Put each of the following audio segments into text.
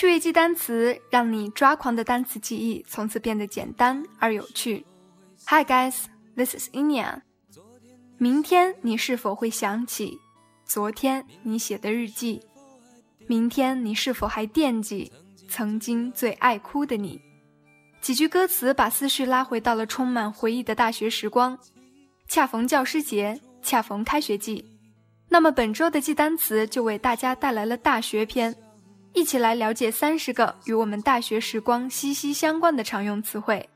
趣味记单词，让你抓狂的单词记忆从此变得简单而有趣。Hi guys, this is Inia。明天你是否会想起昨天你写的日记？明天你是否还惦记曾经最爱哭的你？几句歌词把思绪拉回到了充满回忆的大学时光。恰逢教师节，恰逢开学季，那么本周的记单词就为大家带来了大学篇。一起来了解三十个与我们大学时光息息相关的常用词汇。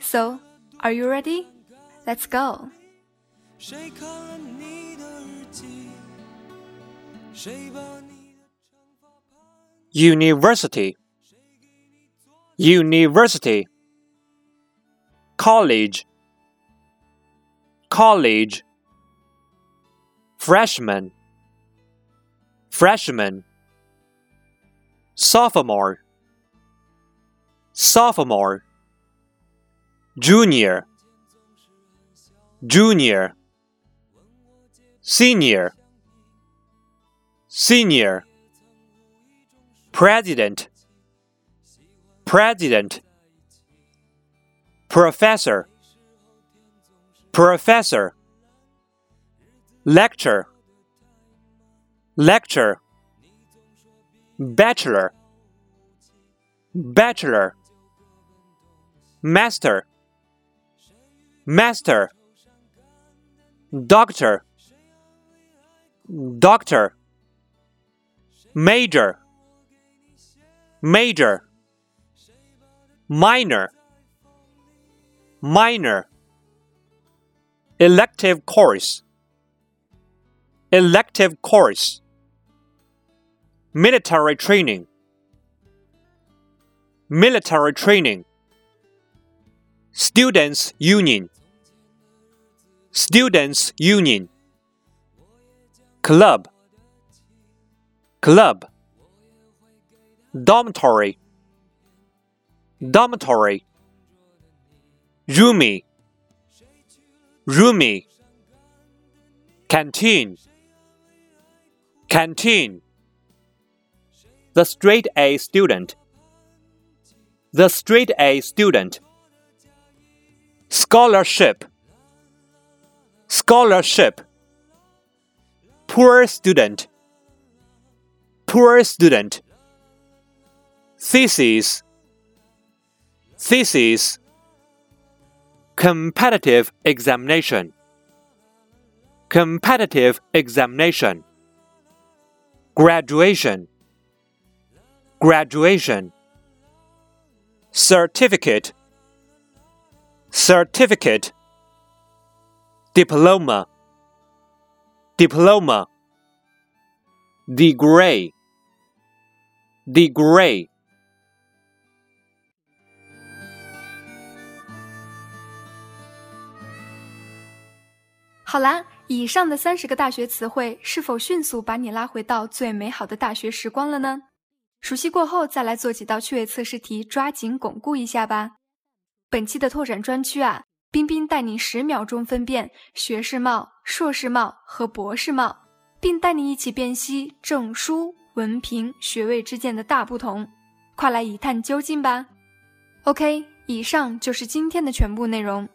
So, are you ready? Let's go. University University College College Freshman Freshman sophomore, sophomore, junior, junior, senior, senior, president, president, professor, professor, lecture, lecture bachelor, bachelor, master, master, doctor, doctor, major, major, minor, minor, elective course, elective course military training. Military training. Students union. Students union. Club. Club. Dormitory. Dormitory. Roomie roomie canteen. Canteen the straight A student. The straight A student. Scholarship. Scholarship. Poor student. Poor student. Thesis. Thesis. Competitive examination. Competitive examination. Graduation graduation certificate certificate diploma diploma degree degree 好啦，以上的三十个大学词汇是否迅速把你拉回到最美好的大学时光了呢？熟悉过后，再来做几道趣味测试题，抓紧巩固一下吧。本期的拓展专区啊，冰冰带你十秒钟分辨学士帽、硕士帽和博士帽，并带你一起辨析证书、文凭、学位之间的大不同。快来一探究竟吧！OK，以上就是今天的全部内容。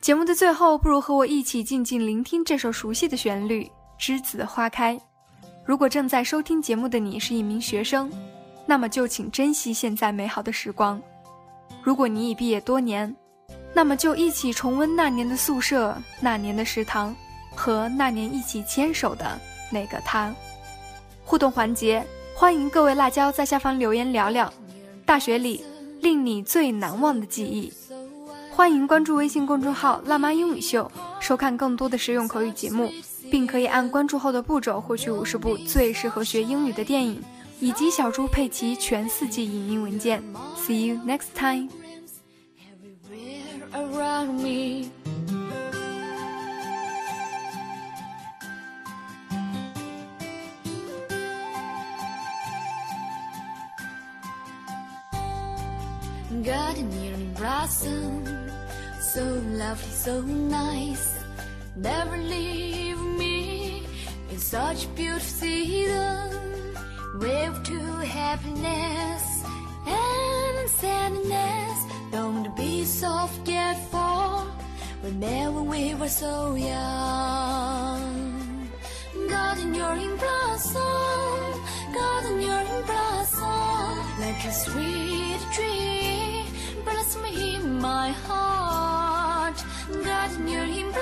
节目的最后，不如和我一起静静聆听这首熟悉的旋律《栀子花开》。如果正在收听节目的你是一名学生，那么就请珍惜现在美好的时光。如果你已毕业多年，那么就一起重温那年的宿舍、那年的食堂和那年一起牵手的那个他。互动环节，欢迎各位辣椒在下方留言聊聊大学里令你最难忘的记忆。欢迎关注微信公众号“辣妈英语秀”，收看更多的实用口语节目，并可以按关注后的步骤获取五十部最适合学英语的电影。以及小猪佩奇全四季影音文件。See you next time. Around me, got near and blossom, so lovely, so nice. Never leave me in such beautiful season. happiness and sadness. Don't be so forgetful. Remember we were so young. Garden, you're in blossom. Garden, you're in blossom. Like a sweet dream bless me in my heart. Garden, you're in